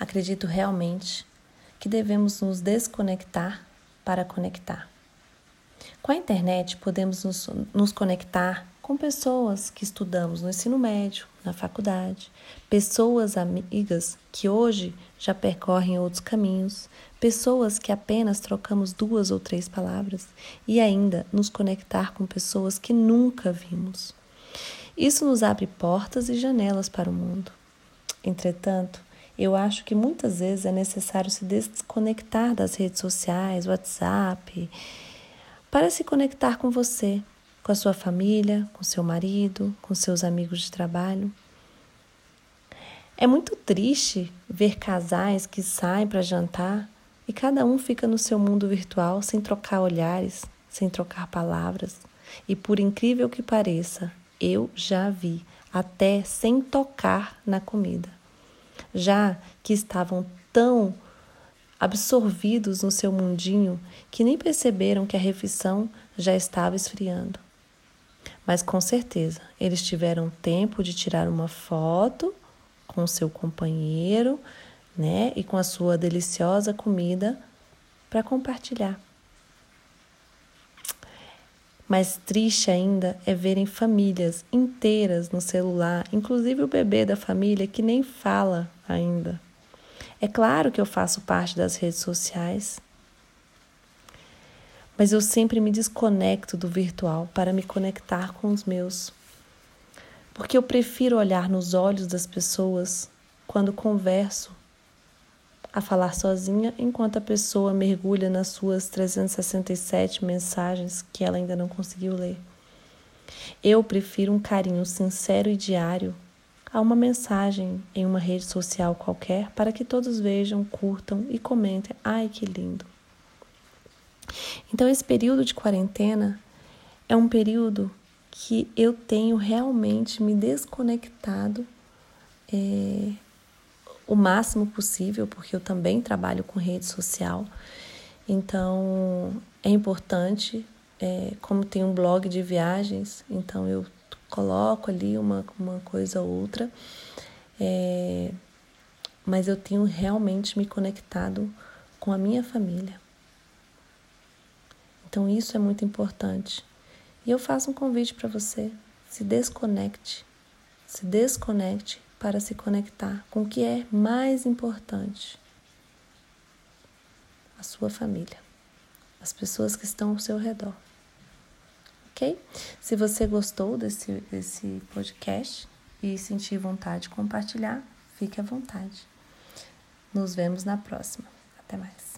Acredito realmente que devemos nos desconectar para conectar. Com a internet, podemos nos, nos conectar com pessoas que estudamos no ensino médio, na faculdade, pessoas amigas que hoje já percorrem outros caminhos, pessoas que apenas trocamos duas ou três palavras e ainda nos conectar com pessoas que nunca vimos. Isso nos abre portas e janelas para o mundo. Entretanto, eu acho que muitas vezes é necessário se desconectar das redes sociais, WhatsApp, para se conectar com você, com a sua família, com seu marido, com seus amigos de trabalho. É muito triste ver casais que saem para jantar e cada um fica no seu mundo virtual sem trocar olhares, sem trocar palavras. E por incrível que pareça, eu já vi até sem tocar na comida. Já que estavam tão absorvidos no seu mundinho que nem perceberam que a refeição já estava esfriando. Mas com certeza eles tiveram tempo de tirar uma foto com seu companheiro, né, e com a sua deliciosa comida para compartilhar. Mais triste ainda é verem famílias inteiras no celular, inclusive o bebê da família que nem fala ainda. É claro que eu faço parte das redes sociais, mas eu sempre me desconecto do virtual para me conectar com os meus. Porque eu prefiro olhar nos olhos das pessoas quando converso a falar sozinha enquanto a pessoa mergulha nas suas 367 mensagens que ela ainda não conseguiu ler. Eu prefiro um carinho sincero e diário a uma mensagem em uma rede social qualquer para que todos vejam, curtam e comentem. Ai, que lindo! Então, esse período de quarentena é um período que eu tenho realmente me desconectado é, o máximo possível, porque eu também trabalho com rede social. Então, é importante, é, como tem um blog de viagens, então eu coloco ali uma, uma coisa ou outra, é, mas eu tenho realmente me conectado com a minha família. Então isso é muito importante. E eu faço um convite para você: se desconecte, se desconecte para se conectar com o que é mais importante: a sua família, as pessoas que estão ao seu redor. Ok? Se você gostou desse, desse podcast e sentir vontade de compartilhar, fique à vontade. Nos vemos na próxima. Até mais.